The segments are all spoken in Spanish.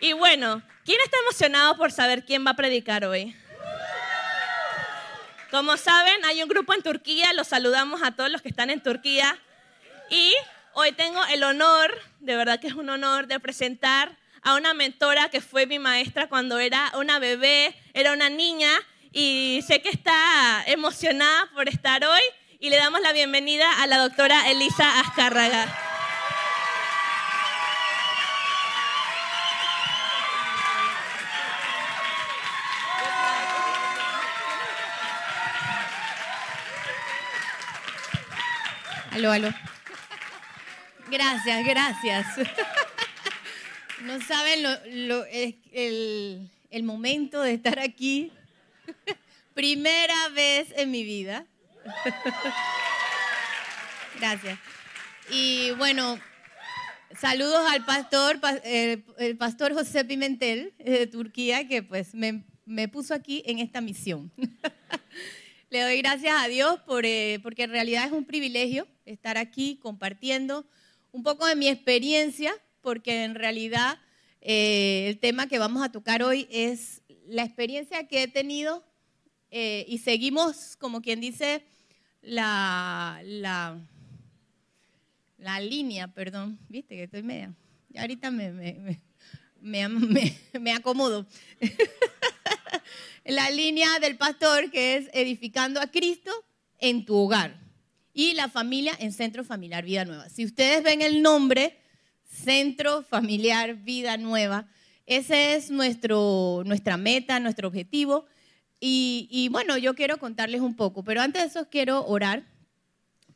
Y bueno, ¿quién está emocionado por saber quién va a predicar hoy? Como saben, hay un grupo en Turquía, los saludamos a todos los que están en Turquía. Y hoy tengo el honor, de verdad que es un honor, de presentar a una mentora que fue mi maestra cuando era una bebé, era una niña, y sé que está emocionada por estar hoy. Y le damos la bienvenida a la doctora Elisa Azcárraga. Aló, aló. Gracias, gracias. No saben lo, el, el momento de estar aquí. Primera vez en mi vida. Gracias. Y bueno, saludos al pastor, el pastor José Pimentel de Turquía, que pues me, me puso aquí en esta misión. Le doy gracias a Dios por, eh, porque en realidad es un privilegio estar aquí compartiendo un poco de mi experiencia, porque en realidad eh, el tema que vamos a tocar hoy es la experiencia que he tenido eh, y seguimos, como quien dice, la, la, la, línea, perdón, viste que estoy media. Ya ahorita me, me, me, me acomodo. la línea del pastor que es edificando a Cristo en tu hogar y la familia en Centro Familiar Vida Nueva. Si ustedes ven el nombre, Centro Familiar Vida Nueva, ese es nuestro, nuestra meta, nuestro objetivo. Y, y, bueno, yo quiero contarles un poco, pero antes de eso quiero orar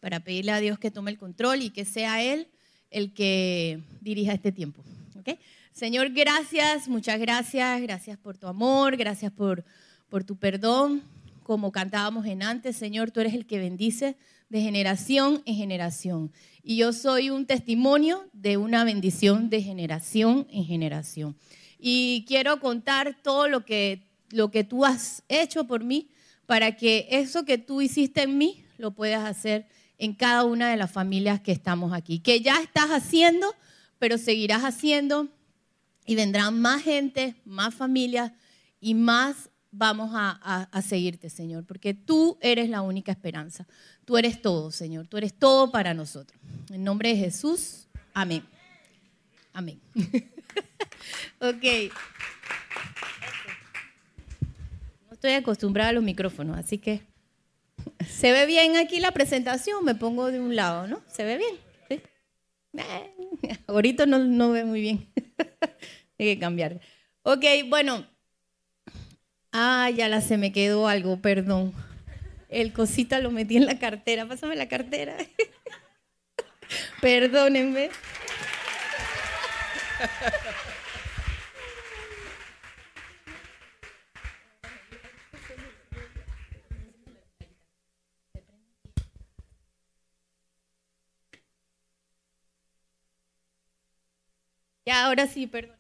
para pedirle a Dios que tome el control y que sea Él el que dirija este tiempo. ¿okay? Señor, gracias, muchas gracias, gracias por tu amor, gracias por, por tu perdón. Como cantábamos en antes, Señor, tú eres el que bendice de generación en generación. Y yo soy un testimonio de una bendición de generación en generación. Y quiero contar todo lo que, lo que tú has hecho por mí para que eso que tú hiciste en mí lo puedas hacer en cada una de las familias que estamos aquí. Que ya estás haciendo, pero seguirás haciendo y vendrán más gente, más familias y más vamos a, seguirte, Señor, porque tú eres la única esperanza. Tú eres todo, Señor. Tú eres todo para nosotros. En nombre de Jesús, amén. Amén. ok. No estoy acostumbrada a los micrófonos, así que se ve bien aquí la presentación. Me pongo de un lado, ¿no? ¿Se ve bien? ¿Sí? Eh, ahorita no, no ve muy bien. Hay que cambiar. Ok, bueno. Ah, ya la se me quedó algo, perdón. El cosita lo metí en la cartera. Pásame la cartera. Perdónenme. Ya, ahora sí, perdón.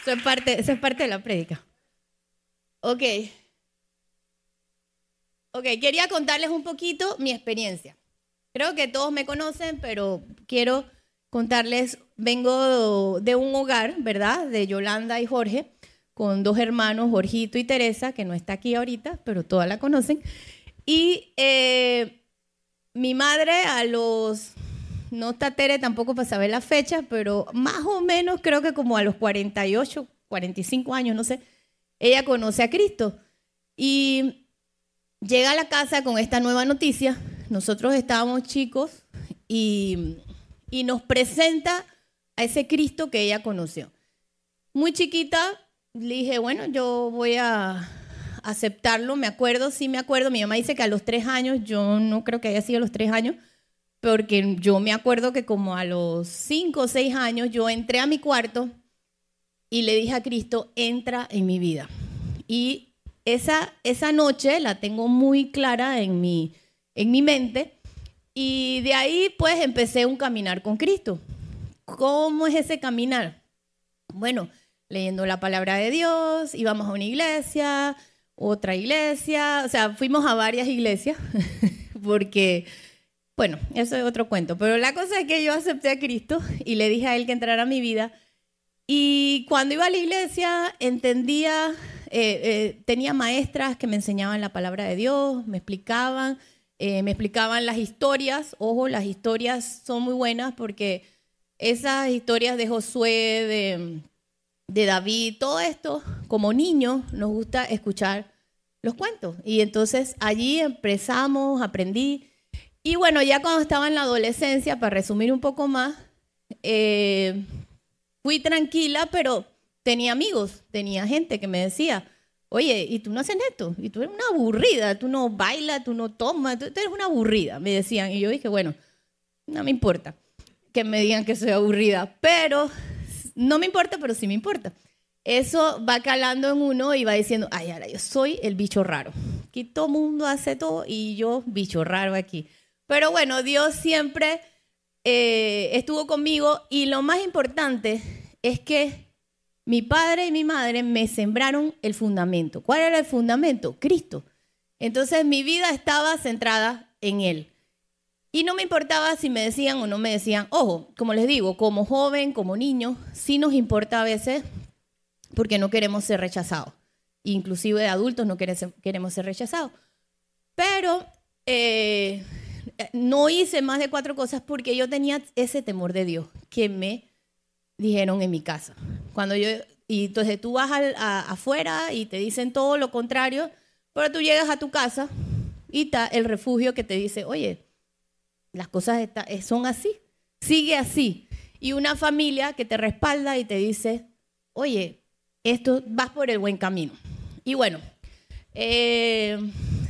Eso es parte, eso es parte de la prédica. Ok. Ok, quería contarles un poquito mi experiencia. Creo que todos me conocen, pero quiero contarles, vengo de un hogar, ¿verdad? De Yolanda y Jorge, con dos hermanos, Jorgito y Teresa, que no está aquí ahorita, pero todas la conocen. Y eh, mi madre a los no está Tere tampoco para saber la fecha, pero más o menos creo que como a los 48, 45 años, no sé, ella conoce a Cristo. Y llega a la casa con esta nueva noticia. Nosotros estábamos chicos y, nos presenta a ese Cristo que ella conoció. Muy chiquita, le dije, bueno, yo voy a aceptarlo. Me acuerdo, sí me acuerdo. Mi mamá dice que a los tres años, yo no creo que haya sido a los tres años, porque yo me acuerdo que como a los cinco o seis años yo entré a mi cuarto y le dije a Cristo, entra en mi vida. Y esa, esa noche la tengo muy clara en mi, en mi mente y de ahí pues empecé un caminar con Cristo. ¿Cómo es ese caminar? Bueno, leyendo la palabra de Dios, íbamos a una iglesia, otra iglesia, o sea, fuimos a varias iglesias porque Bueno, eso es otro cuento. Pero la cosa es que yo acepté a Cristo y le dije a él que entrara a mi vida. Y cuando iba a la iglesia, entendía, eh, eh, tenía maestras que me enseñaban la palabra de Dios, me explicaban, eh, me explicaban las historias. Ojo, las historias son muy buenas porque esas historias de Josué, de, David, todo esto, como niños nos gusta escuchar los cuentos. Y entonces allí empezamos, aprendí. Y bueno, ya cuando estaba en la adolescencia, para resumir un poco más, eh, fui tranquila, pero tenía amigos, tenía gente que me decía, oye, ¿y tú no haces esto? Y tú eres una aburrida, tú no bailas, tú no tomas, tú eres una aburrida, me decían. Y yo dije, bueno, no me importa que me digan que soy aburrida, pero no me importa, pero sí me importa. Eso va calando en uno y va diciendo, ay, ahora yo soy el bicho raro. Aquí todo mundo hace todo y yo, bicho raro aquí. Pero bueno, Dios siempre eh, estuvo conmigo y lo más importante es que mi padre y mi madre me sembraron el fundamento. ¿Cuál era el fundamento? Cristo. Entonces mi vida estaba centrada en Él. Y no me importaba si me decían o no me decían. Ojo, como les digo, como joven, como niño, sí nos importa a veces porque no queremos ser rechazados. Inclusive de adultos no queremos ser rechazados. Pero eh, no hice más de cuatro cosas porque yo tenía ese temor de Dios que me dijeron en mi casa. Cuando yo, y entonces tú vas afuera y te dicen todo lo contrario, pero tú llegas a tu casa y está el refugio que te dice, oye, las cosas eh, son así, sigue así. Y una familia que te respalda y te dice, oye, esto vas por el buen camino. Y bueno, eh,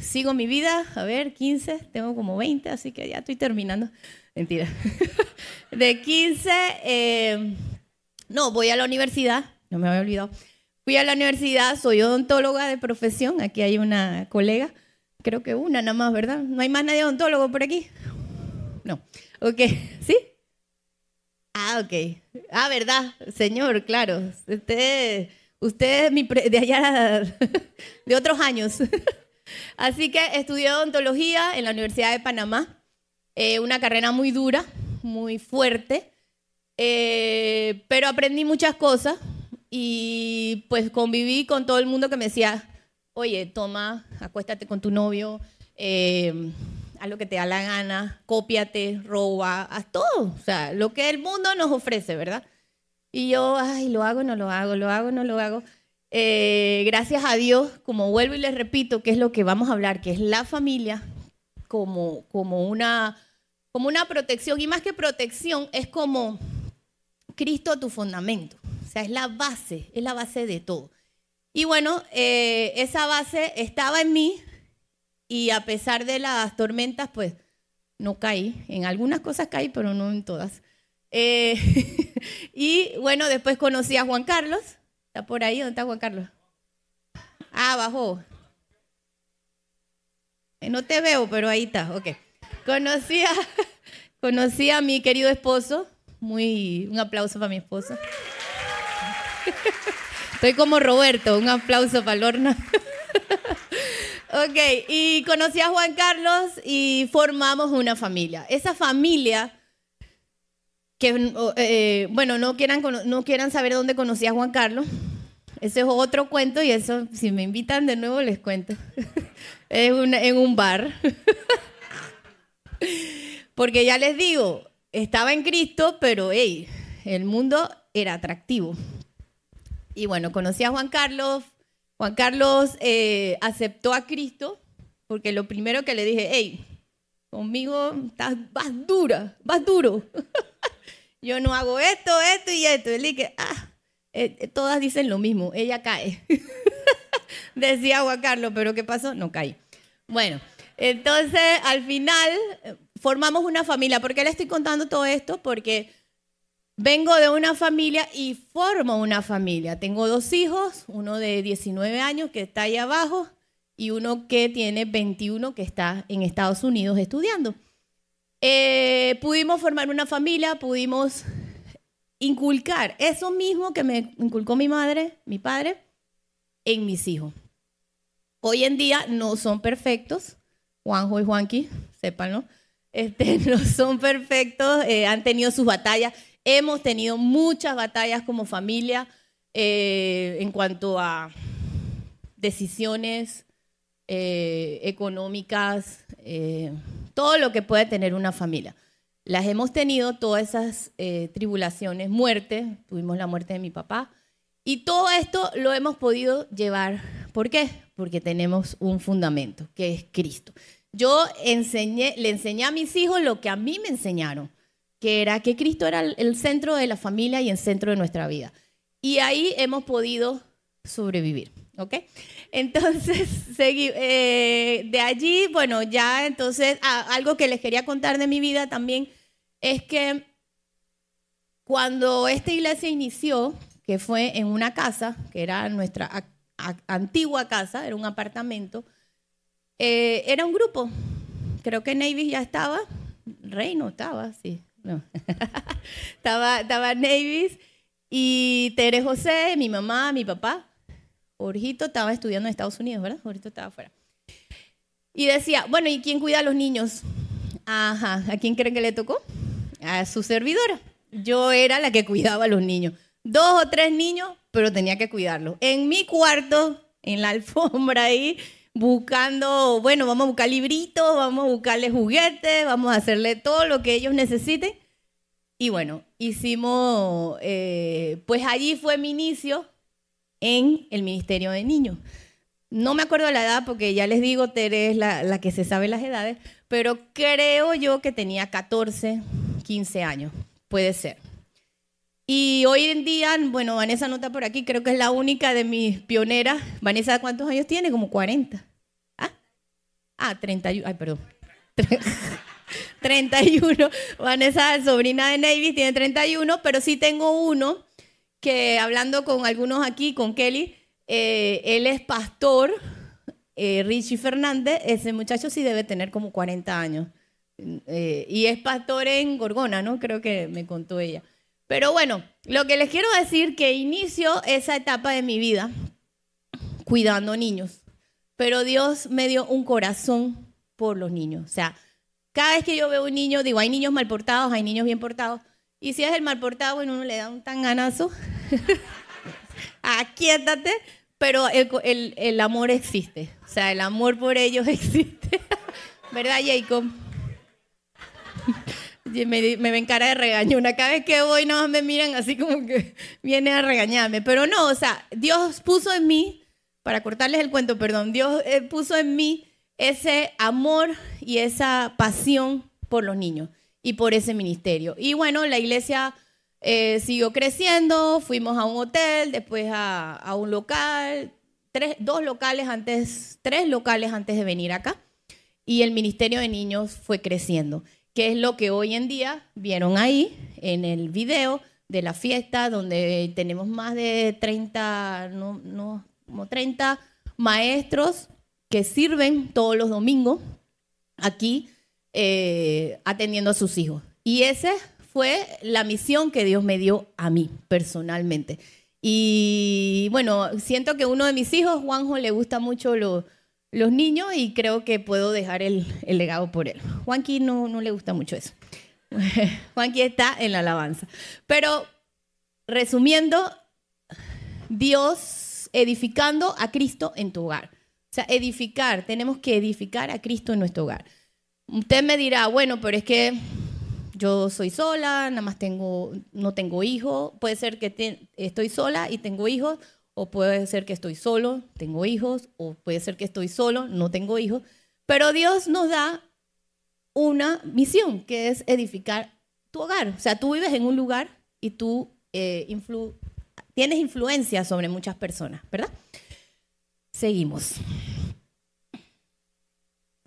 sigo mi vida, a ver, 15, tengo como 20, así que ya estoy terminando. Mentira. De 15, eh, no, voy a la universidad, no me había olvidado. Fui a la universidad, soy odontóloga de profesión, aquí hay una colega, creo que una nada más, ¿verdad? No hay más nadie odontólogo por aquí. No. Ok, ¿sí? Ah, ok. Ah, ¿verdad? Señor, claro. Usted, usted es mi de allá, de otros años. Así que estudié odontología en la Universidad de Panamá. Eh, una carrera muy dura, muy fuerte. Eh, pero aprendí muchas cosas y pues conviví con todo el mundo que me decía, oye, toma, acuéstate con tu novio. Eh, haz lo que te da la gana, cópiate, roba, haz todo. O sea, lo que el mundo nos ofrece, ¿verdad? Y yo, ay, lo hago, no lo hago, lo hago, no lo hago. Eh, gracias a Dios, como vuelvo y les repito, que es lo que vamos a hablar, que es la familia como, como, una, como una protección. Y más que protección, es como Cristo tu fundamento. O sea, es la base, es la base de todo. Y bueno, eh, esa base estaba en mí, y a pesar de las tormentas, pues no caí. En algunas cosas caí, pero no en todas. Eh, y bueno, después conocí a Juan Carlos. ¿Está por ahí? ¿Dónde está Juan Carlos? Ah, bajó. Eh, no te veo, pero ahí está. Ok. Conocí a, conocí a mi querido esposo. Muy, un aplauso para mi esposo. Estoy como Roberto, un aplauso para Lorna. Ok, y conocí a Juan Carlos y formamos una familia. Esa familia, que, eh, bueno, no quieran, no quieran saber dónde conocí a Juan Carlos, ese es otro cuento y eso, si me invitan de nuevo, les cuento. es en un bar. Porque ya les digo, estaba en Cristo, pero hey, el mundo era atractivo. Y bueno, conocí a Juan Carlos, Juan Carlos eh, aceptó a Cristo porque lo primero que le dije, hey, conmigo estás, vas dura, vas duro. Yo no hago esto, esto y esto. Él dije, ah, eh, eh, todas dicen lo mismo, ella cae. Decía Juan Carlos, pero ¿qué pasó? No caí. Bueno, entonces al final formamos una familia. ¿Por qué le estoy contando todo esto? Porque Vengo de una familia y formo una familia. Tengo dos hijos, uno de 19 años que está ahí abajo y uno que tiene 21 que está en Estados Unidos estudiando. Eh, pudimos formar una familia, pudimos inculcar eso mismo que me inculcó mi madre, mi padre, en mis hijos. Hoy en día no son perfectos, Juanjo y Juanqui, sépanlo. Este, no son perfectos, eh, han tenido sus batallas. Hemos tenido muchas batallas como familia eh, en cuanto a decisiones eh, económicas, todo lo que puede tener una familia. Las hemos tenido, todas esas tribulaciones, muerte, tuvimos la muerte de mi papá, y todo esto lo hemos podido llevar. ¿Por qué? Porque tenemos un fundamento, que es Cristo. Yo enseñé, le enseñé a mis hijos lo que a mí me enseñaron, que era que Cristo era el centro de la familia y el centro de nuestra vida. Y ahí hemos podido sobrevivir, ¿ok? Entonces, seguí, eh, de allí, bueno, ya entonces, algo que les quería contar de mi vida también es que cuando esta iglesia inició, que fue en una casa, que era nuestra antigua casa, era un apartamento, eh, era un grupo. Creo que Navy ya estaba. Rey no estaba, sí. No. estaba, estaba Navis y Tere José, mi mamá, mi papá. Jorgito estaba estudiando en Estados Unidos, ¿verdad? Jorgito estaba afuera. Y decía, bueno, ¿y quién cuida a los niños? Ajá, ¿a quién creen que le tocó? A su servidora. Yo era la que cuidaba a los niños. Dos o tres niños, pero tenía que cuidarlos. En mi cuarto, en la alfombra ahí, buscando, bueno, vamos a buscar libritos, vamos a buscarle juguetes, vamos a hacerle todo lo que ellos necesiten. Y bueno, hicimos, eh, pues allí fue mi inicio en el Ministerio de Niños. No me acuerdo la edad porque ya les digo, Tere es la, la que se sabe las edades, pero creo yo que tenía 14, 15 años, puede ser. Y hoy en día, bueno, Vanessa no está por aquí, creo que es la única de mis pioneras. Vanessa, ¿cuántos años tiene? Como 40. Ah, ah 31, ay, perdón. 31. Vanessa, sobrina de Navy, tiene 31, pero sí tengo uno que hablando con algunos aquí, con Kelly, eh, él es pastor, eh, Richie Fernández, ese muchacho sí debe tener como 40 años. Eh, y es pastor en Gorgona, ¿no? Creo que me contó ella. Pero bueno, lo que les quiero decir que inicio esa etapa de mi vida cuidando niños, pero Dios me dio un corazón por los niños. O sea, cada vez que yo veo un niño, digo, hay niños mal portados, hay niños bien portados. Y si es el mal portado, bueno, uno le da un tan ganazo. Aquíétate, pero el, el amor existe. O sea, el amor por ellos existe. ¿Verdad, Jacob? Me, me ven cara de regaño. Una cada vez que voy, no me miran así como que viene a regañarme. Pero no, o sea, Dios puso en mí, para cortarles el cuento, perdón, Dios eh, puso en mí ese amor y esa pasión por los niños y por ese ministerio. Y bueno, la iglesia eh, siguió creciendo, fuimos a un hotel, después a, a un local, tres, dos locales antes, tres locales antes de venir acá. Y el ministerio de niños fue creciendo que es lo que hoy en día vieron ahí en el video de la fiesta, donde tenemos más de 30, no, no, como 30 maestros que sirven todos los domingos aquí eh, atendiendo a sus hijos. Y esa fue la misión que Dios me dio a mí personalmente. Y bueno, siento que uno de mis hijos, Juanjo, le gusta mucho lo, los niños y creo que puedo dejar el, legado por él. Juanqui no, no le gusta mucho eso. Juanqui está en la alabanza. Pero resumiendo, Dios edificando a Cristo en tu hogar. O sea, edificar, tenemos que edificar a Cristo en nuestro hogar. Usted me dirá, bueno, pero es que yo soy sola, nada más tengo, no tengo hijos, puede ser que estoy sola y tengo hijos, o puede ser que estoy solo, tengo hijos, o puede ser que estoy solo, no tengo hijos, pero Dios nos da una misión que es edificar tu hogar. O sea, tú vives en un lugar y tú eh, tienes influencia sobre muchas personas, ¿verdad? Seguimos.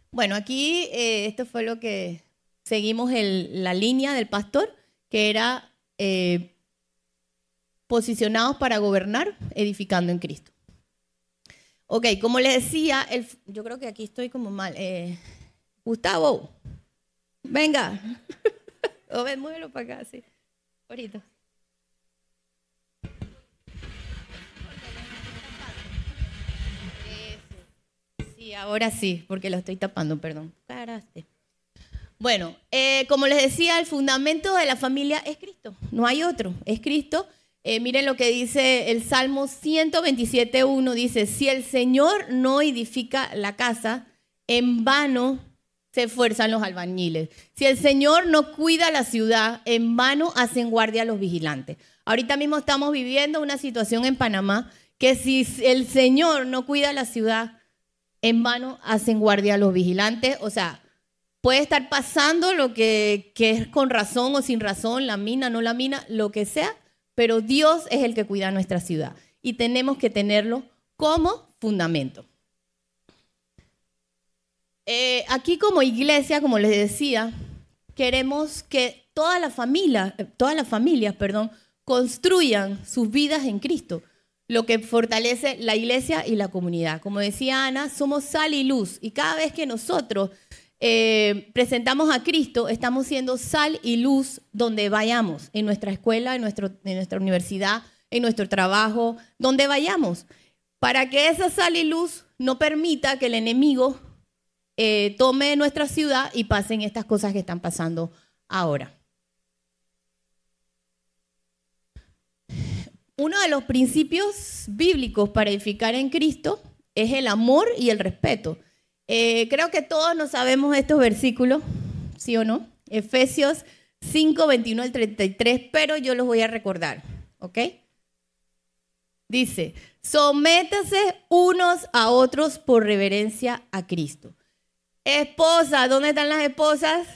Bueno, aquí eh, esto fue lo que seguimos la línea del pastor, que era eh, posicionados para gobernar, edificando en Cristo. Ok, como les decía, el, yo creo que aquí estoy como mal. Eh, Gustavo, venga. o ven, muévelo para acá, sí. Ahorita. Sí, ahora sí, porque lo estoy tapando, perdón. Caraste. Bueno, eh, como les decía, el fundamento de la familia es Cristo, no hay otro, es Cristo. Eh, miren lo que dice el Salmo 127.1, dice, si el Señor no edifica la casa, en vano se esfuerzan los albañiles. Si el Señor no cuida la ciudad, en vano hacen guardia los vigilantes. Ahorita mismo estamos viviendo una situación en Panamá que si el Señor no cuida la ciudad, en vano hacen guardia los vigilantes. O sea, puede estar pasando lo que, que es con razón o sin razón, la mina, no la mina, lo que sea, pero Dios es el que cuida nuestra ciudad y tenemos que tenerlo como fundamento. Eh, aquí como iglesia, como les decía, queremos que todas las familias, eh, todas las familias, perdón, construyan sus vidas en Cristo, lo que fortalece la iglesia y la comunidad. Como decía Ana, somos sal y luz y cada vez que nosotros eh, presentamos a Cristo, estamos siendo sal y luz donde vayamos, en nuestra escuela, en, nuestro, en nuestra universidad, en nuestro trabajo, donde vayamos, para que esa sal y luz no permita que el enemigo eh, tome nuestra ciudad y pasen estas cosas que están pasando ahora. Uno de los principios bíblicos para edificar en Cristo es el amor y el respeto. Eh, creo que todos nos sabemos estos versículos, ¿sí o no? Efesios 5, 21 al 33, pero yo los voy a recordar, ¿ok? Dice, sométase unos a otros por reverencia a Cristo. Esposa, ¿dónde están las esposas?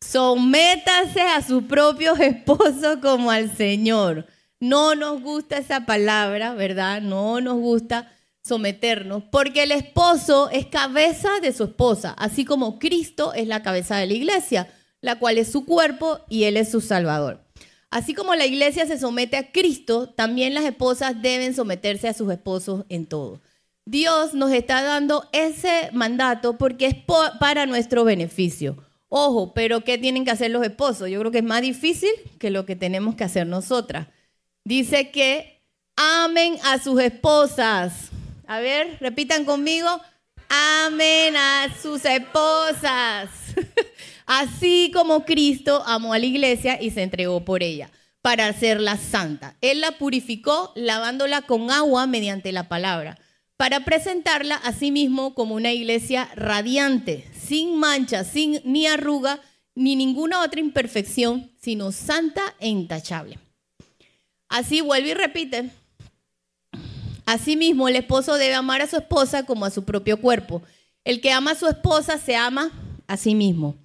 Sométase a sus propios esposos como al Señor. No nos gusta esa palabra, ¿verdad? No nos gusta someternos, porque el esposo es cabeza de su esposa, así como Cristo es la cabeza de la iglesia, la cual es su cuerpo y Él es su Salvador. Así como la iglesia se somete a Cristo, también las esposas deben someterse a sus esposos en todo. Dios nos está dando ese mandato porque es para nuestro beneficio. Ojo, pero ¿qué tienen que hacer los esposos? Yo creo que es más difícil que lo que tenemos que hacer nosotras. Dice que amen a sus esposas. A ver, repitan conmigo. Amen a sus esposas. Así como Cristo amó a la iglesia y se entregó por ella para hacerla santa. Él la purificó lavándola con agua mediante la palabra para presentarla a sí mismo como una iglesia radiante, sin mancha, sin ni arruga, ni ninguna otra imperfección, sino santa e intachable. Así vuelve y repite. Asimismo, el esposo debe amar a su esposa como a su propio cuerpo. El que ama a su esposa se ama a sí mismo.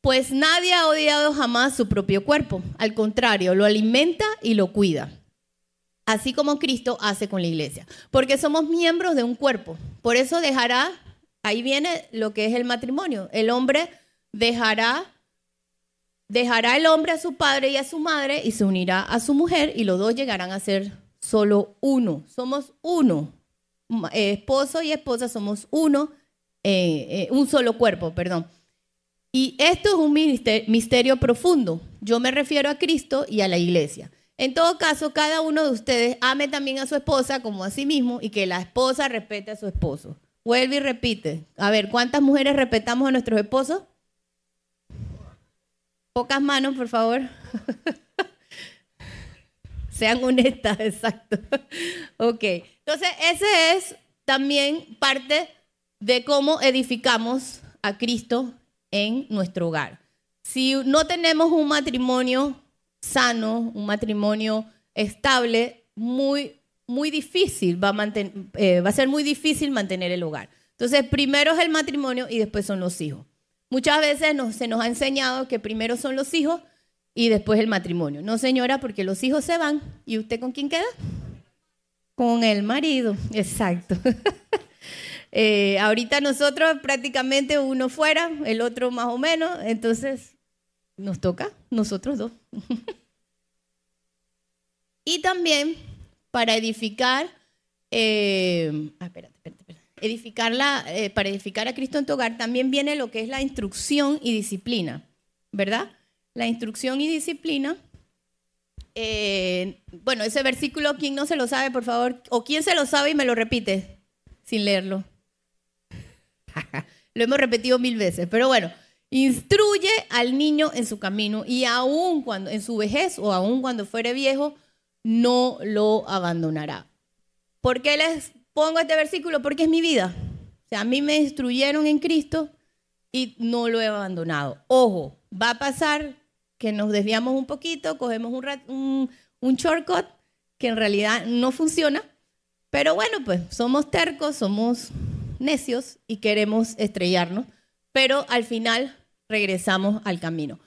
Pues nadie ha odiado jamás su propio cuerpo. Al contrario, lo alimenta y lo cuida así como Cristo hace con la iglesia, porque somos miembros de un cuerpo. Por eso dejará, ahí viene lo que es el matrimonio. El hombre dejará dejará el hombre a su padre y a su madre y se unirá a su mujer y los dos llegarán a ser solo uno. Somos uno. Eh, esposo y esposa somos uno, eh, eh, un solo cuerpo, perdón. Y esto es un misterio profundo. Yo me refiero a Cristo y a la iglesia. En todo caso, cada uno de ustedes ame también a su esposa como a sí mismo y que la esposa respete a su esposo. Vuelve y repite. A ver, ¿cuántas mujeres respetamos a nuestros esposos? Pocas manos, por favor. Sean honestas, exacto. ok. Entonces, ese es también parte de cómo edificamos a Cristo en nuestro hogar. Si no tenemos un matrimonio sano, un matrimonio estable, muy, muy difícil, va a, eh, va a ser muy difícil mantener el hogar. Entonces, primero es el matrimonio y después son los hijos. Muchas veces se nos ha enseñado que primero son los hijos y después el matrimonio. No, señora, porque los hijos se van. ¿Y usted con quién queda? Con el marido, exacto. Eh, ahorita nosotros prácticamente uno fuera, el otro más o menos, entonces nos toca nosotros dos. y también para edificar, eh, ah, edificarla, eh, para edificar a Cristo en tu hogar, también viene lo que es la instrucción y disciplina, ¿verdad? La instrucción y disciplina. Eh, bueno, ese versículo, ¿quién no se lo sabe, por favor? ¿O quién se lo sabe y me lo repite sin leerlo? Lo hemos repetido mil veces, pero bueno, instruye al niño en su camino y aún cuando en su vejez o aún cuando fuere viejo, no lo abandonará. ¿Por qué les pongo este versículo? Porque es mi vida. O sea, a mí me instruyeron en Cristo y no lo he abandonado. Ojo, va a pasar que nos desviamos un poquito, cogemos un, un shortcut que en realidad no funciona, pero bueno, pues somos tercos, somos necios y queremos estrellarnos, pero al final regresamos al camino.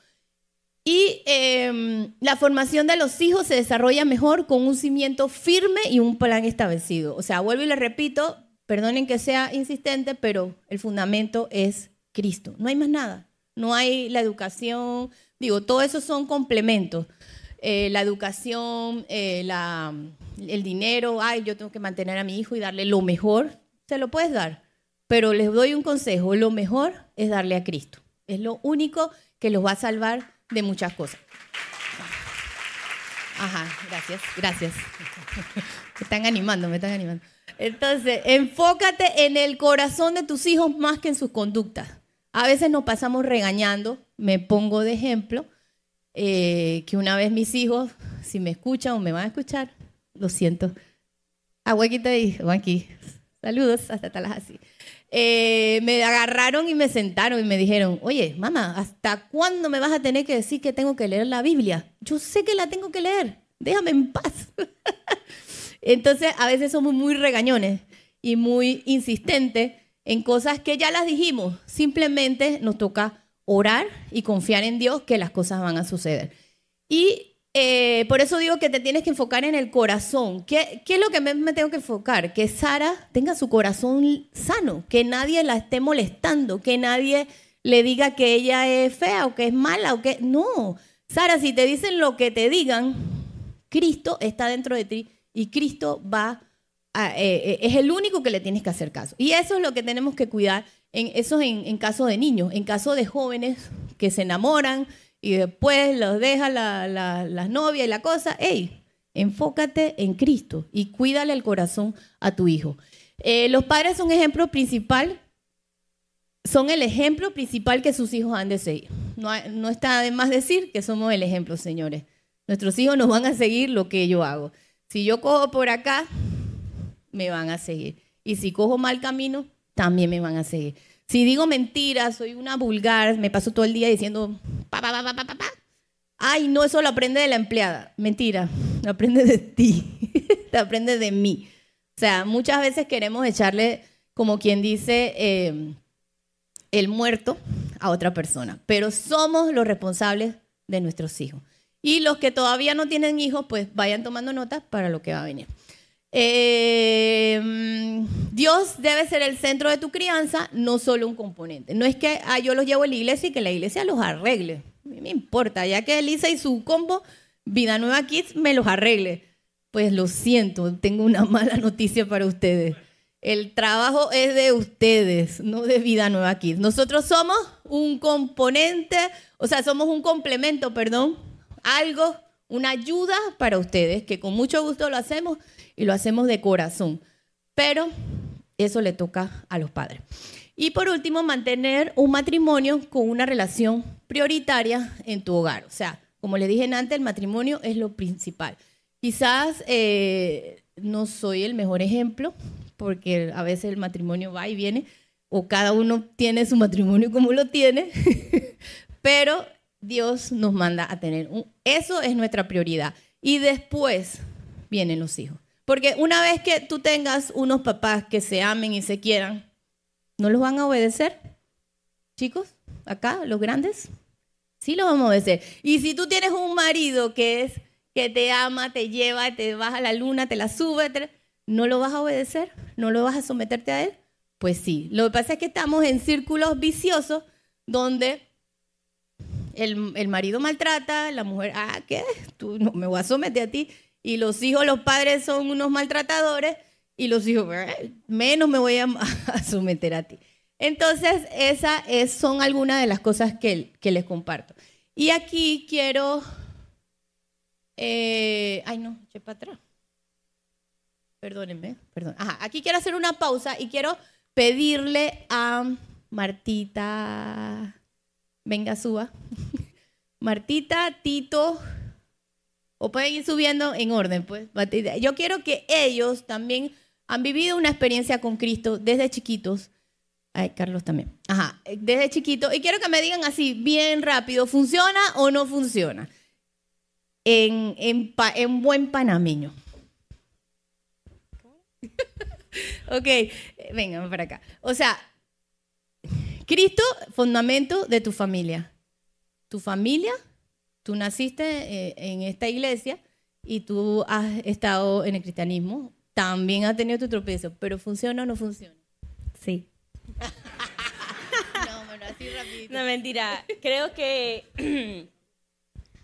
Y em, la formación de los hijos se desarrolla mejor con un cimiento firme y un plan establecido. O sea, vuelvo y le repito, perdonen que sea insistente, pero el fundamento es Cristo. No hay más nada. No hay la educación, digo, todo eso son complementos. Eh, la educación, eh, el dinero, ay, yo tengo que mantener a mi hijo y darle lo mejor, se lo puedes dar. Pero les doy un consejo, lo mejor es darle a Cristo. Es lo único que los va a salvar de muchas cosas. Ajá, gracias, gracias. Me están animando, me están animando. Entonces, enfócate en el corazón de tus hijos más que en sus conductas. A veces nos pasamos regañando, me pongo de ejemplo, eh, que una vez mis hijos, si me escuchan o me van a escuchar, lo siento. A Huequita y aquí, saludos hasta Tallahassee. Eh, me agarraron y me sentaron y me dijeron, oye, mamá, ¿hasta cuándo me vas a tener que decir que tengo que leer la Biblia? Yo sé que la tengo que leer, déjame en paz. Entonces, a veces somos muy regañones y muy insistentes en cosas que ya las dijimos. Simplemente nos toca orar y confiar en Dios que las cosas van a suceder. Y eh, por eso digo que te tienes que enfocar en el corazón. ¿Qué, ¿Qué, es lo que me, tengo que enfocar? Que Sara tenga su corazón sano, que nadie la esté molestando, que nadie le diga que ella es fea o que es mala o que... No, Sara, si te dicen lo que te digan, Cristo está dentro de ti y Cristo va a, eh, eh, es el único que le tienes que hacer caso. Y eso es lo que tenemos que cuidar, en, eso en, en caso de niños, en caso de jóvenes que se enamoran, y después los deja la, la, las novias y la cosa, hey, enfócate en Cristo y cuídale el corazón a tu hijo. Eh, los padres son ejemplo principal, son el ejemplo principal que sus hijos han de seguir. No, no está de más decir que somos el ejemplo, señores. Nuestros hijos nos van a seguir lo que yo hago. Si yo cojo por acá, me van a seguir. Y si cojo mal camino, también me van a seguir. Si digo mentiras, soy una vulgar, me paso todo el día diciendo pa, pa, pa, pa, pa, pa. Ay, no, eso lo aprende de la empleada. Mentira, lo aprende de ti, lo aprende de mí. O sea, muchas veces queremos echarle, como quien dice, eh, el muerto a otra persona, pero somos los responsables de nuestros hijos. Y los que todavía no tienen hijos, pues vayan tomando notas para lo que va a venir. Eh, Dios debe ser el centro de tu crianza, no solo un componente. No es que ah, yo los llevo a la iglesia y que la iglesia los arregle. A me importa, ya que Elisa y su combo Vida Nueva Kids me los arregle. Pues lo siento, tengo una mala noticia para ustedes. El trabajo es de ustedes, no de Vida Nueva Kids. Nosotros somos un componente, o sea, somos un complemento, perdón, algo, una ayuda para ustedes, que con mucho gusto lo hacemos y lo hacemos de corazón. Pero eso le toca a los padres. Y por último, mantener un matrimonio con una relación prioritaria en tu hogar. O sea, como le dije antes, el matrimonio es lo principal. Quizás eh, no soy el mejor ejemplo, porque a veces el matrimonio va y viene, o cada uno tiene su matrimonio como lo tiene, pero Dios nos manda a tener. Un, eso es nuestra prioridad. Y después vienen los hijos. Porque una vez que tú tengas unos papás que se amen y se quieran, ¿no los van a obedecer? Chicos, acá, los grandes, sí los vamos a obedecer. Y si tú tienes un marido que es que te ama, te lleva, te baja la luna, te la sube, ¿no lo vas a obedecer? ¿No lo vas a someterte a él? Pues sí. Lo que pasa es que estamos en círculos viciosos donde el, el marido maltrata, la mujer, ah, ¿qué? Tú no me voy a someter a ti y los hijos, los padres son unos maltratadores y los hijos, menos me voy a, someter a ti. Entonces, esas es, son algunas de las cosas que, que les comparto. Y aquí quiero... Eh, ay, no, eché para atrás. Perdónenme, perdón. Ajá, aquí quiero hacer una pausa y quiero pedirle a Martita, venga, suba. Martita, Tito, o pueden ir subiendo en orden, pues. Yo quiero que ellos también han vivido una experiencia con Cristo desde chiquitos. Ay, Carlos también. Ajá, desde chiquito. Y quiero que me digan así, bien rápido, ¿funciona o no funciona? En, en, en buen panameño. ok, vengan para acá. O sea, Cristo, fundamento de tu familia. Tu familia, tú naciste eh, en esta iglesia y tú has estado en el cristianismo. También has tenido tu tropiezo, pero ¿funciona o no funciona? Sí. no, bueno, así rapidito. No, mentira. Creo que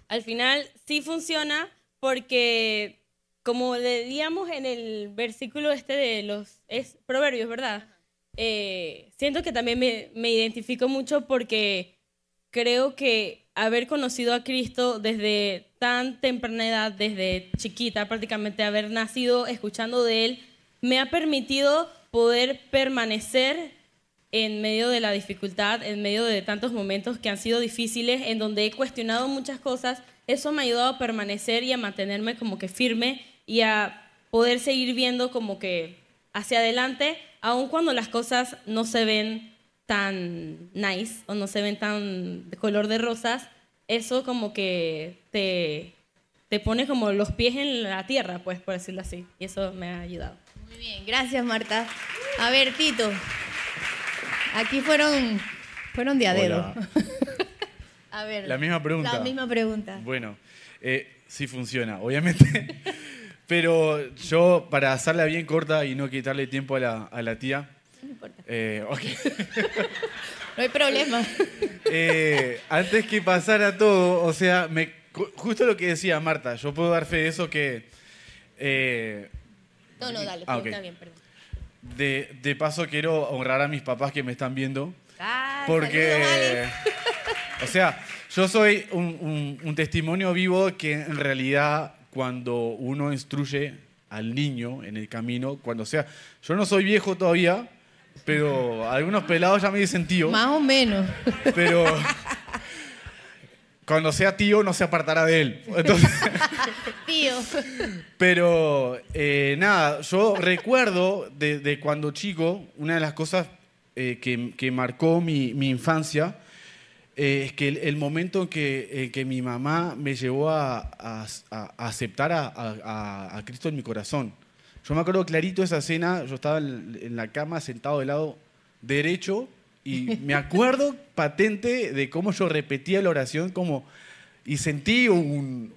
al final sí funciona porque como leíamos en el versículo este de los es proverbios, ¿verdad? Eh, siento que también me, me, identifico mucho porque creo que haber conocido a Cristo desde tan temprana edad, desde chiquita prácticamente, haber nacido escuchando de Él, me ha permitido poder permanecer en medio de la dificultad, en medio de tantos momentos que han sido difíciles, en donde he cuestionado muchas cosas. Eso me ha ayudado a permanecer y a mantenerme como que firme y a poder seguir viendo como que hacia adelante, aun cuando las cosas no se ven tan nice o no se ven tan de color de rosas, eso como que te, te pone como los pies en la tierra, pues por decirlo así, y eso me ha ayudado. Muy bien, gracias Marta. A ver, Tito, aquí fueron, fueron de a dedo. a ver. La misma pregunta. La misma pregunta. Bueno, eh, sí funciona, obviamente. Pero yo, para hacerla bien corta y no quitarle tiempo a la, a la tía. No importa. Eh, no hay problema. Eh, antes que pasara todo, o sea, me, justo lo que decía Marta, yo puedo dar fe de eso que. Eh, no, no, dale, ah, está bien, perdón. De, de, paso, quiero honrar a mis papás que me están viendo. Ah, porque. o sea, yo soy un, un, un testimonio vivo que en realidad cuando uno instruye al niño en el camino, cuando sea, yo no soy viejo todavía, pero algunos pelados ya me dicen tío. Más o menos. Pero cuando sea tío no se apartará de él. tío. Pero eh, nada, yo recuerdo de, cuando chico, una de las cosas eh, que, marcó mi, mi infancia eh, es que el, momento en que, que, mi mamá me llevó a, aceptar a, Cristo en mi corazón. Yo me acuerdo clarito esa escena, yo estaba en, la cama sentado del lado derecho y me acuerdo patente de cómo yo repetía la oración como, y sentí un...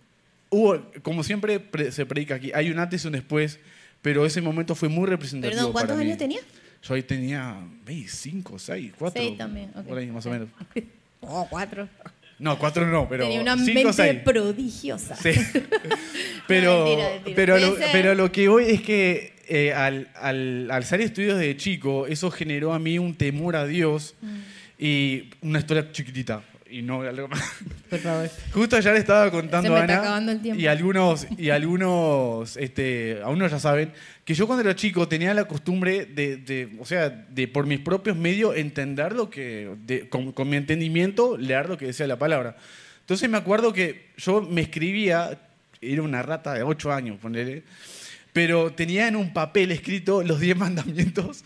Hubo, como siempre se predica aquí, hay un antes y un después, pero ese momento fue muy representativo. Perdón, ¿cuántos años tenía? Yo ahí tenía 5, 6, 4. 6 también. Por ahí más o menos. Oh, cuatro. No, cuatro no, pero. Tenía una mente prodigiosa. Sí. pero, Pero, lo, pero lo que hoy es que eh, al, al, hacer estudios de chico, eso generó a mí un temor a Dios mm. y una historia chiquitita y no algo más. Por favor. Justo ayer estaba contando a Ana y algunos y algunos este, ya saben que yo cuando era chico tenía la costumbre de, o sea, de por mis propios medios entender lo que con, mi entendimiento leer lo que decía la palabra. Entonces me acuerdo que yo me escribía era una rata de 8 años, ponerle pero tenía en un papel escrito los 10 mandamientos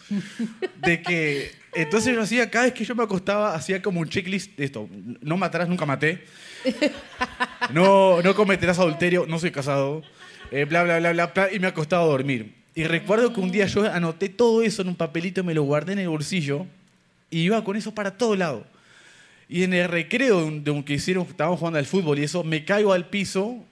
de que entonces yo hacía cada vez que yo me acostaba hacía como un checklist de esto. No matarás nunca maté. No no cometerás adulterio no soy casado. Eh, bla, bla bla bla y me acostaba a dormir. Y recuerdo que un día yo anoté todo eso en un papelito y me lo guardé en el bolsillo y iba con eso para todo lado. Y en el recreo de un que hicieron estábamos jugando al fútbol y eso me caigo al piso.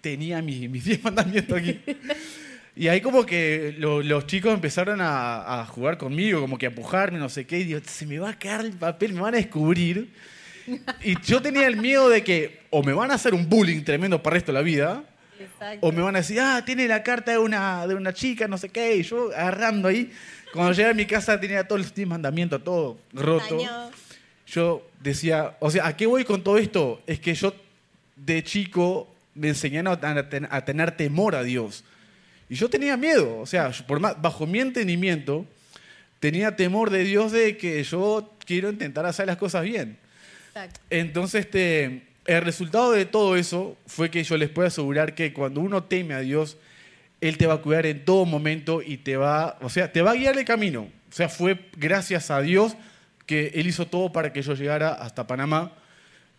Tenía mis, mis 10 mandamientos aquí y ahí como que los chicos empezaron a, jugar conmigo, como que a empujarme, no sé qué, y digo, se me va a quedar el papel, me van a descubrir. Y yo tenía el miedo de que o me van a hacer un bullying tremendo para el resto de la vida, o me van a decir, ah, tiene la carta de una, de una chica, no sé qué, y yo agarrando ahí. Cuando llegué a mi casa tenía todos los mandamientos, todo roto. Yo decía, o sea, ¿a qué voy con todo esto? Es que yo de chico me enseñaron a tener temor a Dios. Y yo tenía miedo, o sea, por bajo mi entendimiento, tenía temor de Dios de que yo quiero intentar hacer las cosas bien. Entonces, este, el resultado de todo eso fue que yo les puedo asegurar que cuando uno teme a Dios, Él te va a cuidar en todo momento y te va, o sea, te va a guiar el camino. O sea, fue gracias a Dios que Él hizo todo para que yo llegara hasta Panamá.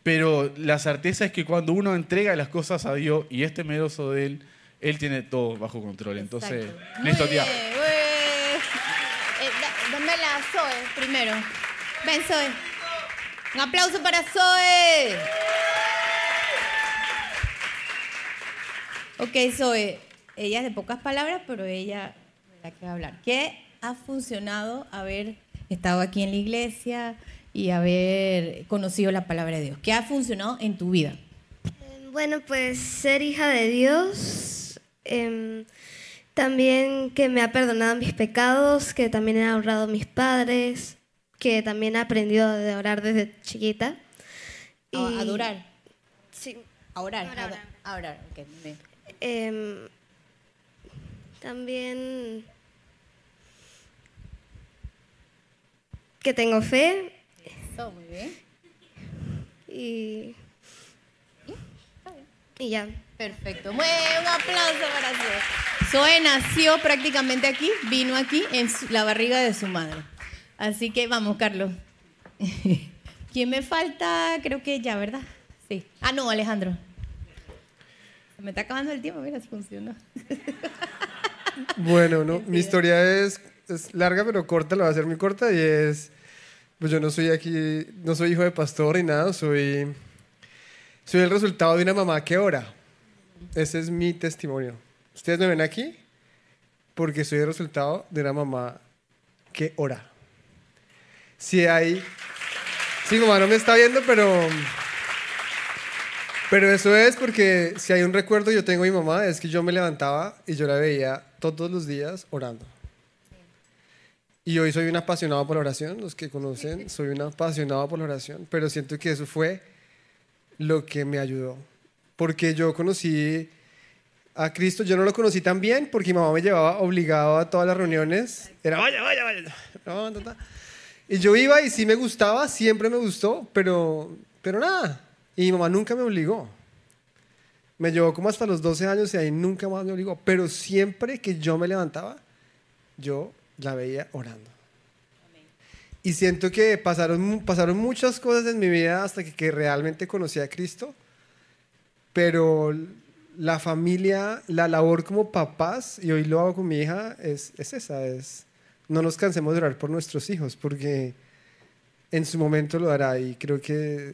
Pero la certeza es que cuando uno entrega las cosas a Dios y es temeroso de Él, Él tiene todo bajo control. Entonces, listo, tía. Eh, dame la Zoe primero. Ven, Zoe. Un aplauso para Zoe. Ok, Zoe. Ella es de pocas palabras, pero ella la que va a hablar. ¿Qué ha funcionado haber estado aquí en la iglesia y haber conocido la palabra de Dios? ¿Qué ha funcionado en tu vida? Bueno, pues ser hija de Dios, em, también que me ha perdonado mis pecados, que también he honrado a mis padres, que también he aprendido a orar desde chiquita. Y... ¿A adorar? Sí. A orar. A orar. Em, también que tengo fe. Eso, muy bien. Y, y ya. Perfecto. un aplauso para Zoe. Zoe nació prácticamente aquí, vino aquí en la barriga de su madre. Así que vamos, Carlos. ¿Quién me falta? Creo que ya, ¿verdad? Sí. Ah, no, Alejandro. Me está acabando el tiempo, mira, funcionó. Bueno, no, mi historia es, es, larga, pero corta, la va a hacer muy corta y es, pues yo no soy aquí, no soy hijo de pastor ni nada, soy, soy el resultado de una mamá que ora. Ese es mi testimonio. Ustedes me ven aquí porque soy el resultado de una mamá que ora. Si hay, sí, mamá no me está viendo, pero pero eso es porque si hay un recuerdo yo tengo de mi mamá, es que yo me levantaba y yo la veía todos los días orando. Y hoy soy un apasionado por la oración, los que conocen, soy un apasionado por la oración, pero siento que eso fue lo que me ayudó. Porque yo conocí a Cristo, yo no lo conocí tan bien porque mi mamá me llevaba obligado a todas las reuniones. Era, vaya, vaya, vaya. Y yo iba y sí me gustaba, siempre me gustó, pero, pero nada, y mi mamá nunca me obligó. Me llevó como hasta los 12 años y ahí nunca más me obligó. Pero siempre que yo me levantaba, yo la veía orando. Y siento que pasaron, pasaron muchas cosas en mi vida hasta que, que realmente conocí a Cristo. Pero la familia, la labor como papás, y hoy lo hago con mi hija, es, es esa, es no nos cansemos de orar por nuestros hijos, porque en su momento lo hará y creo que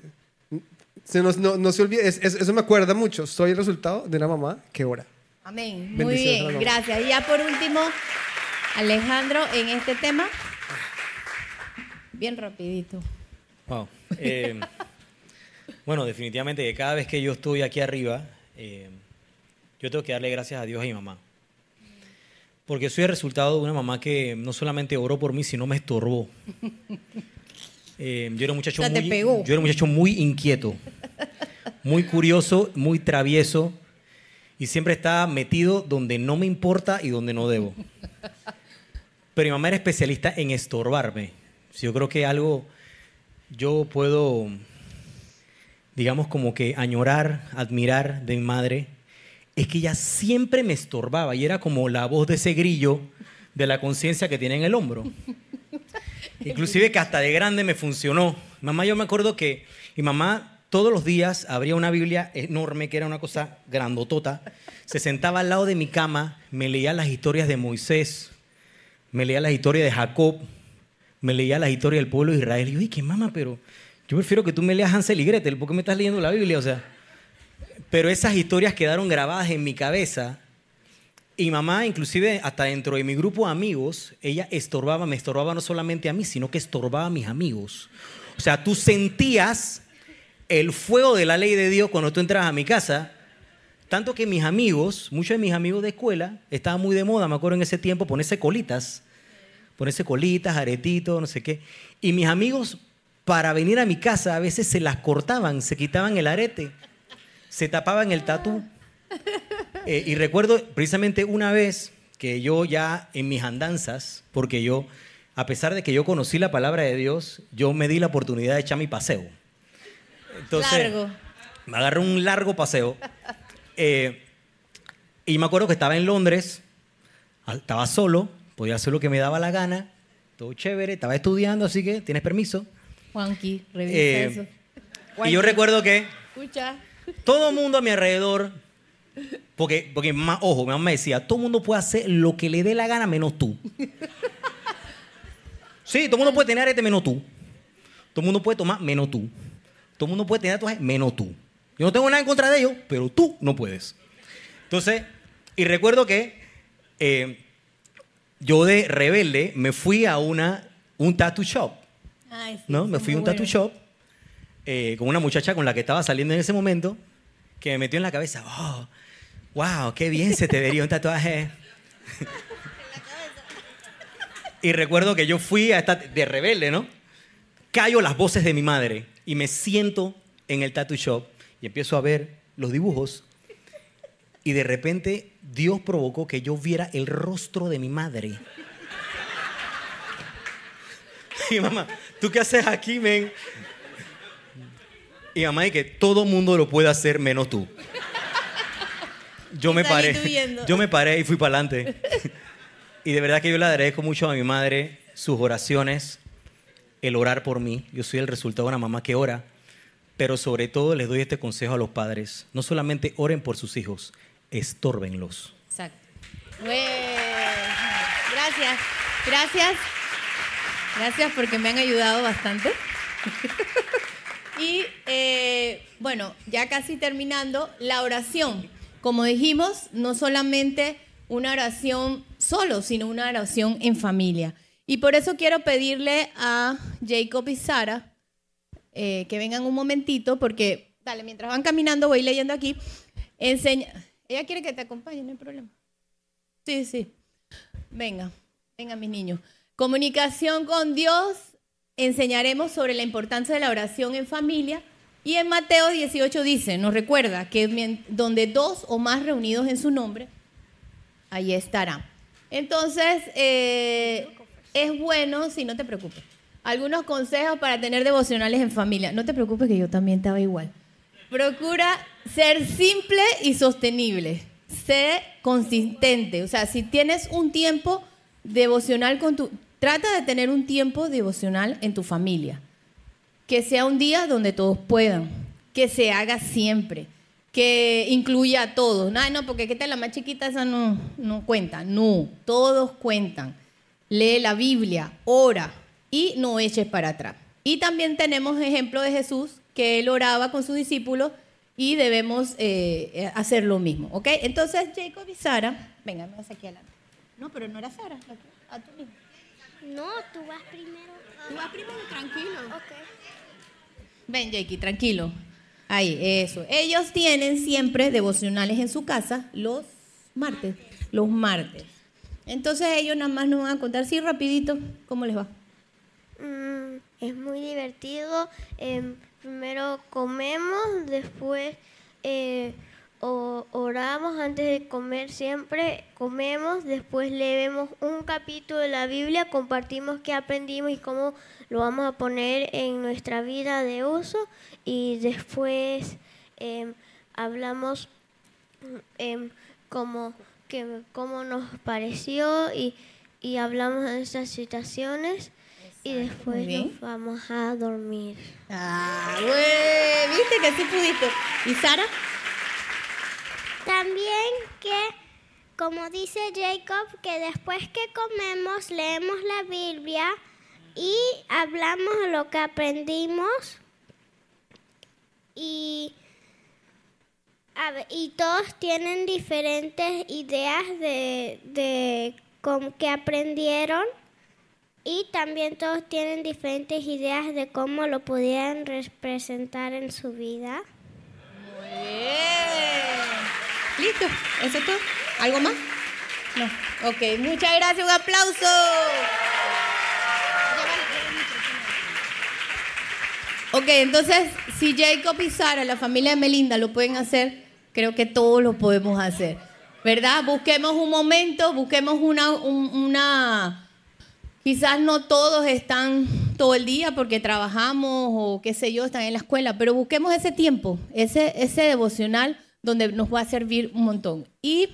se nos, no, se olvide, eso me acuerda mucho. Soy el resultado de una mamá que ora. Amén. Muy bien, gracias. Y ya por último, Alejandro, en este tema, bien rapidito. Wow. Eh, bueno, definitivamente que cada vez que yo estoy aquí arriba, eh, yo tengo que darle gracias a Dios y a mi mamá. Porque soy el resultado de una mamá que no solamente oró por mí, sino me estorbó. Eh, yo, era un muchacho muy, yo era un muchacho muy inquieto, muy curioso, muy travieso y siempre estaba metido donde no me importa y donde no debo. Pero mi mamá era especialista en estorbarme. Yo creo que algo yo puedo, digamos, como que añorar, admirar de mi madre, es que ella siempre me estorbaba y era como la voz de ese grillo de la conciencia que tiene en el hombro. Inclusive que hasta de grande me funcionó. Mamá, yo me acuerdo que mi mamá todos los días abría una Biblia enorme, que era una cosa grandotota, se sentaba al lado de mi cama, me leía las historias de Moisés, me leía las historias de Jacob, me leía las historias del pueblo de Israel. Y yo, ¿qué mamá? Pero yo prefiero que tú me leas Hansel y Gretel, ¿por qué me estás leyendo la Biblia? O sea, pero esas historias quedaron grabadas en mi cabeza y mamá, inclusive hasta dentro de mi grupo de amigos, ella estorbaba, me estorbaba no solamente a mí, sino que estorbaba a mis amigos. O sea, tú sentías el fuego de la ley de Dios cuando tú entras a mi casa, tanto que mis amigos, muchos de mis amigos de escuela, estaban muy de moda, me acuerdo en ese tiempo, ponerse colitas, ponerse colitas, aretitos, no sé qué. Y mis amigos, para venir a mi casa, a veces se las cortaban, se quitaban el arete, se tapaban el tatú. Eh, y recuerdo precisamente una vez que yo ya en mis andanzas, porque yo a pesar de que yo conocí la palabra de Dios, yo me di la oportunidad de echar mi paseo. Entonces, Largo. me agarré un largo paseo. Eh, y me acuerdo que estaba en Londres, estaba solo, podía hacer lo que me daba la gana, todo chévere, estaba estudiando, así que tienes permiso. Juanqui, revisa Eh, eso. Y yo recuerdo que Escucha. todo el mundo a mi alrededor, porque, porque ma- ojo, mi mamá me decía, todo el mundo puede hacer lo que le dé la gana menos tú. Sí, todo el mundo puede tener arete menos tú. Todo el mundo puede tomar menos tú. Todo el mundo puede tener tatuajes menos tú. Yo no tengo nada en contra de ellos, pero tú no puedes. Entonces, y recuerdo que eh, yo de rebelde me fui a una, un tattoo shop. Ay, sí, ¿no? Me fui a un tattoo shop eh, con una muchacha con la que estaba saliendo en ese momento que me metió en la cabeza, oh, wow, qué bien se te vería un tatuaje. y recuerdo que yo fui a esta, de rebelde, ¿no? Callo las voces de mi madre y me siento en el tattoo shop y empiezo a ver los dibujos y de repente Dios provocó que yo viera el rostro de mi madre. Y mamá, ¿tú qué haces aquí, men? Y mamá, y que todo mundo lo puede hacer menos tú. Yo me paré. Yo me paré y fui para adelante. Y de verdad que yo le agradezco mucho a mi madre sus oraciones, el orar por mí. Yo soy el resultado de una mamá que ora. Pero sobre todo les doy este consejo a los padres. No solamente oren por sus hijos, estórbenlos. Exacto. Gracias. Gracias. Gracias porque me han ayudado bastante. y eh, bueno, ya casi terminando, la oración. Como dijimos, no solamente una oración solo, sino una oración en familia. Y por eso quiero pedirle a Jacob y Sara eh, que vengan un momentito, porque, dale, mientras van caminando, voy leyendo aquí. Enseña. Ella quiere que te acompañe, no hay problema. Sí, sí. Venga, venga, mis niños. Comunicación con Dios. Enseñaremos sobre la importancia de la oración en familia. Y en Mateo 18 dice, nos recuerda que donde dos o más reunidos en su nombre, allí estará. Entonces, eh, es bueno, si no te preocupes, algunos consejos para tener devocionales en familia. No te preocupes que yo también estaba igual. Procura ser simple y sostenible. Sé consistente. O sea, si tienes un tiempo devocional con tu... Trata de tener un tiempo devocional en tu familia. Que sea un día donde todos puedan. Que se haga siempre. Que incluya a todos. No, no, porque que tal la más chiquita esa no, no cuenta. No, todos cuentan. Lee la Biblia, ora y no eches para atrás. Y también tenemos ejemplo de Jesús, que él oraba con sus discípulos y debemos eh, hacer lo mismo. ¿Ok? Entonces, Jacob y Sara, venga, me vas aquí adelante. No, pero no era Sara, a tú mismo. No, tú vas primero. Tú vas primero, tranquilo. Ok. Ven, Jakey, tranquilo. Ahí, eso. Ellos tienen siempre devocionales en su casa los martes. Los martes. Entonces ellos nada más nos van a contar así rapidito cómo les va. Mm, es muy divertido. Em, primero comemos, después eh, o- oramos antes de comer siempre, comemos, después leemos un capítulo de la Biblia, compartimos qué aprendimos y cómo lo vamos a poner en nuestra vida de uso y después em, hablamos em, como que cómo nos pareció y, y hablamos de estas situaciones y después nos vamos a dormir. Ah, güey, viste que sí pudiste. ¿Y Sara? También que, como dice Jacob, que después que comemos leemos la Biblia y hablamos lo que aprendimos y, y todos tienen diferentes ideas de, de con qué aprendieron y también todos tienen diferentes ideas de cómo lo pudieran representar en su vida. ¿Listo? ¿Eso es todo? ¿Algo más? No. Ok, muchas gracias. Un aplauso. Ok, entonces, si Jacob y Sara, la familia de Melinda, lo pueden hacer, creo que todos lo podemos hacer. ¿Verdad? Busquemos un momento, busquemos una, un- una Quizás no todos están todo el día porque trabajamos o qué sé yo, están en la escuela, pero busquemos ese tiempo, ese, ese devocional donde nos va a servir un montón. Y,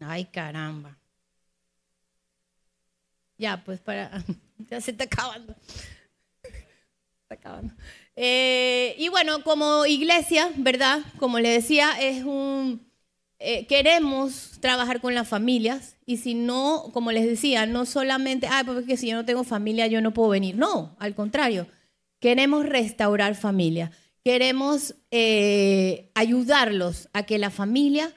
ay caramba. Ya, pues para, ya se está acabando. Está acabando. Eh, y bueno, como iglesia, ¿verdad? Como le decía, es un eh, queremos trabajar con las familias y si no, como les decía, no solamente, ah, porque si yo no tengo familia yo no puedo venir. No, al contrario, queremos restaurar familia. Queremos eh, ayudarlos a que la familia,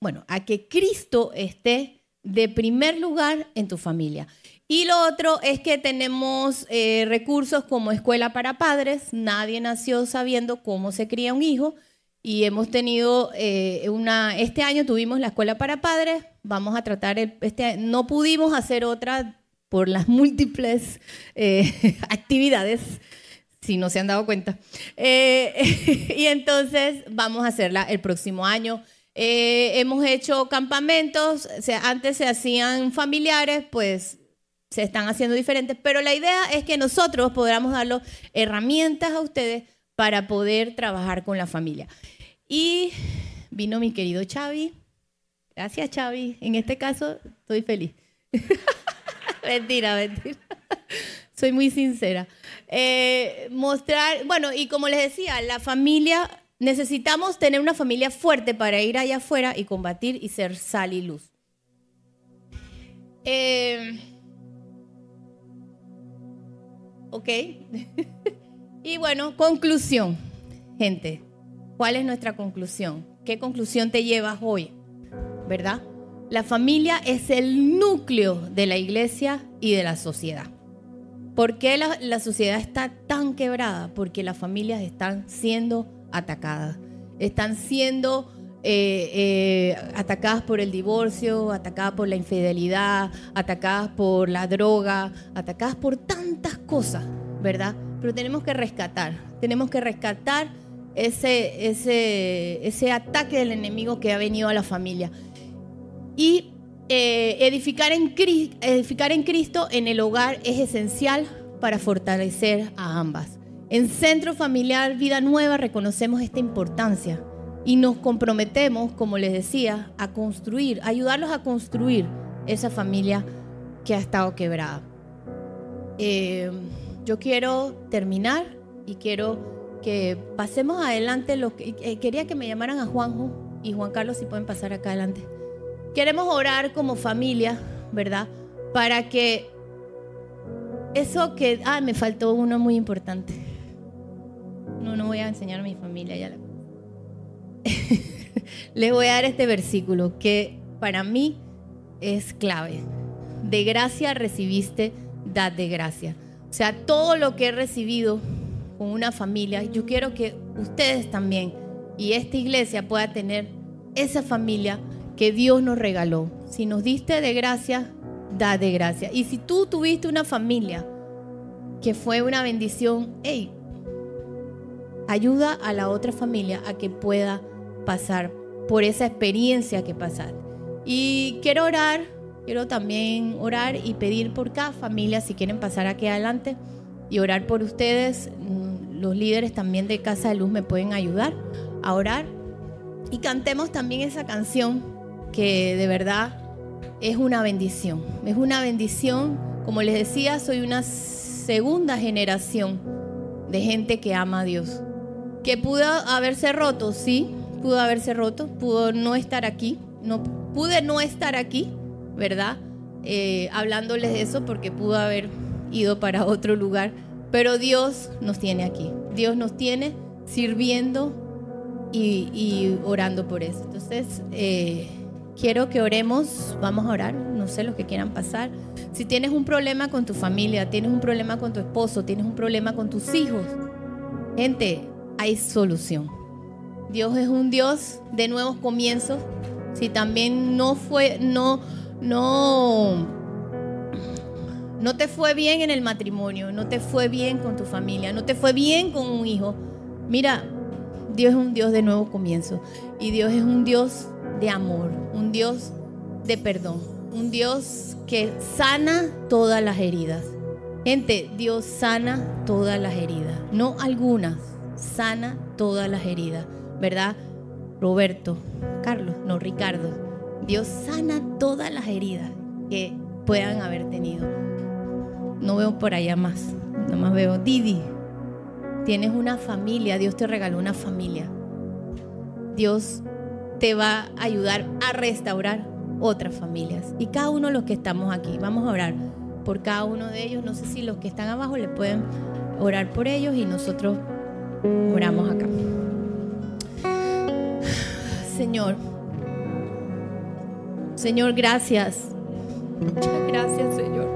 bueno, a que Cristo esté de primer lugar en tu familia. Y lo otro es que tenemos eh, recursos como escuela para padres. Nadie nació sabiendo cómo se cría un hijo y hemos tenido eh, una, este año tuvimos la escuela para padres, vamos a tratar, este, no pudimos hacer otra por las múltiples eh, actividades, si no se han dado cuenta. Eh, y entonces vamos a hacerla el próximo año. hemos hecho campamentos, antes se hacían familiares, pues se están haciendo diferentes, pero la idea es que nosotros podamos darle herramientas a ustedes para poder trabajar con la familia. Y vino mi querido Xavi. Gracias, Xavi. En este caso, estoy feliz. mentira, mentira. Soy muy sincera. Eh, mostrar, bueno, y como les decía, la familia, necesitamos tener una familia fuerte para ir allá afuera y combatir y ser sal y luz. Eh, ok. Y bueno, conclusión, gente. ¿Cuál es nuestra conclusión? ¿Qué conclusión te llevas hoy? ¿Verdad? La familia es el núcleo de la iglesia y de la sociedad. ¿Por qué la, sociedad está tan quebrada? Porque las familias están siendo atacadas. Están siendo eh, eh, atacadas por el divorcio, atacadas por la infidelidad, atacadas por la droga, atacadas por tantas cosas, ¿verdad? pero tenemos que rescatar, tenemos que rescatar ese, ese, ese ataque del enemigo que ha venido a la familia. Y eh, edificar, en, edificar en Cristo en el hogar es esencial para fortalecer a ambas. En Centro Familiar Vida Nueva reconocemos esta importancia y nos comprometemos, como les decía, a construir, a ayudarlos a construir esa familia que ha estado quebrada. Eh, yo quiero terminar y quiero que pasemos adelante. Eh, quería que me llamaran a Juanjo y Juan Carlos si pueden pasar acá adelante. Queremos orar como familia, ¿verdad? Para que eso que... Ah, me faltó uno muy importante. No, no voy a enseñar a mi familia ya. Les voy a dar este versículo que para mí es clave. De gracia recibiste, dad de gracia. O sea, todo lo que he recibido con una familia, yo quiero que ustedes también y esta iglesia pueda tener esa familia que Dios nos regaló. Si nos diste de gracia, da de gracia. Y si tú tuviste una familia que fue una bendición, ayuda a la otra familia a que pueda pasar por esa experiencia que pasaste. Y quiero orar Quiero también orar y pedir por cada familia, si quieren pasar aquí adelante, y orar por ustedes. Mm, los líderes también de Casa de Luz me pueden ayudar a orar. Y cantemos también esa canción que de verdad es una bendición. Es una bendición. Como les decía, soy una segunda generación de gente que ama a Dios. Que pudo haberse roto, sí, pudo haberse roto, pudo no estar aquí, no pude no estar aquí, ¿verdad? Eh, hablándoles de eso porque pudo haber ido para otro lugar. Pero Dios nos tiene aquí. Dios nos tiene sirviendo y, orando por eso. Entonces, eh, quiero que oremos. Vamos a orar. No sé los que quieran pasar. Si tienes un problema con tu familia, tienes un problema con tu esposo, tienes un problema con tus hijos, gente, hay solución. Dios es un Dios de nuevos comienzos. Si también no fue, no, no, no te fue bien en el matrimonio, no te fue bien con tu familia, no te fue bien con un hijo. Mira, Dios es un Dios de nuevo comienzo y Dios es un Dios de amor, un Dios de perdón, un Dios que sana todas las heridas. Gente, Dios sana todas las heridas, no algunas, sana todas las heridas, ¿verdad? Roberto, Carlos, no Ricardo. Dios sana todas las heridas que puedan haber tenido. No veo por allá más, nada más veo Didi. Tienes una familia, Dios te regaló una familia. Dios te va a ayudar a restaurar otras familias. Y cada uno de los que estamos aquí, vamos a orar por cada uno de ellos. No sé si los que están abajo le pueden orar por ellos y nosotros oramos acá. Señor, Señor, gracias. Muchas gracias, Señor.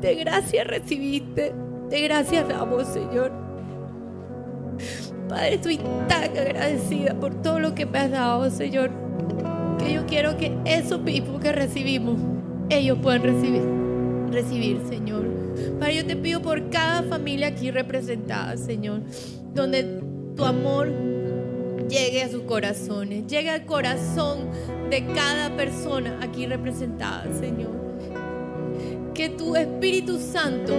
De gracias recibiste, de gracias damos, Señor. Padre, estoy tan agradecida por todo lo que me has dado, Señor, que yo quiero que esos mismos que recibimos, ellos puedan recibir, recibir, Señor. Padre, yo te pido por cada familia aquí representada, Señor, donde tu amor llegue a sus corazones, llegue al corazón de cada persona aquí representada, Señor. Que tu Espíritu Santo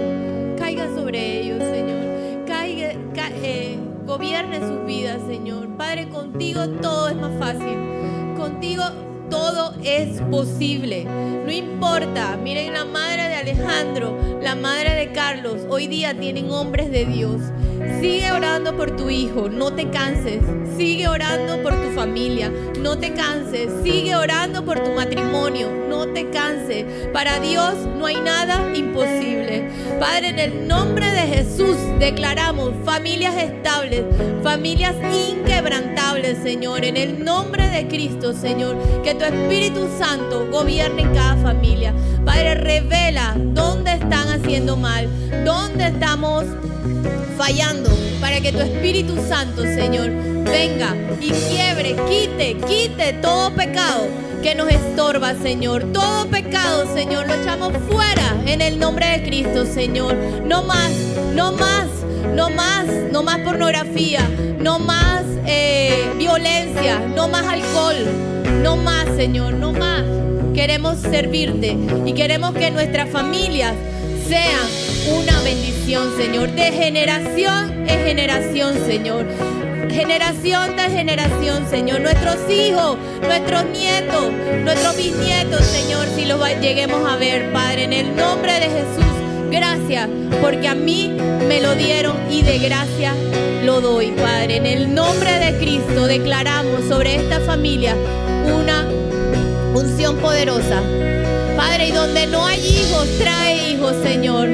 caiga sobre ellos, Señor. Caiga, eh, gobierne sus vidas, Señor. Padre, contigo todo es más fácil. Contigo todo es posible. No importa. Miren la madre de Alejandro, la madre de Carlos. Hoy día tienen hombres de Dios. Sigue orando por tu hijo, no te canses. Sigue orando por tu familia, no te canses. Sigue orando por tu matrimonio, no te canses. Para Dios no hay nada imposible. Padre, en el nombre de Jesús declaramos familias estables, familias inquebrantables, Señor. En el nombre de Cristo, Señor, que tu Espíritu Santo gobierne en cada familia. Padre, revela dónde están haciendo mal, dónde estamos fallando, para que tu Espíritu Santo, Señor, venga y quiebre, quite, quite todo pecado que nos estorba, Señor. Todo pecado, Señor, lo echamos fuera en el nombre de Cristo, Señor. No más, no más, no más, no más pornografía, no más eh, violencia, no más alcohol, no más, Señor, no más. Queremos servirte y queremos que nuestras familias sean una bendición, Señor, de generación en generación, Señor. Generación de generación, Señor. Nuestros hijos, nuestros nietos, nuestros bisnietos, Señor, si los lleguemos a ver, Padre, en el nombre de Jesús. Gracias, porque a mí me lo dieron y de gracia lo doy, Padre. En el nombre de Cristo declaramos sobre esta familia una unción poderosa Padre, y donde no hay hijos, trae hijos, Señor.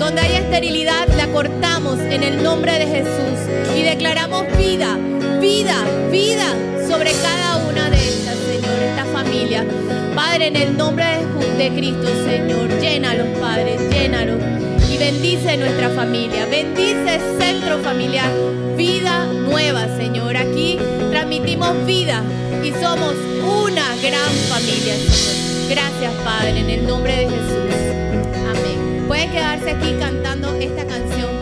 Donde hay esterilidad, la cortamos en el nombre de Jesús. Y declaramos vida, vida, vida sobre cada una de estas, Señor, esta familia. Padre, en el nombre de, Cristo, Señor, llénalos, Padre, llénalos. Y bendice nuestra familia, bendice centro familiar, vida nueva, Señor. Aquí transmitimos vida y somos una gran familia, Señor. Gracias, Padre, en el nombre de Jesús. Amén. Puede quedarse aquí cantando esta canción.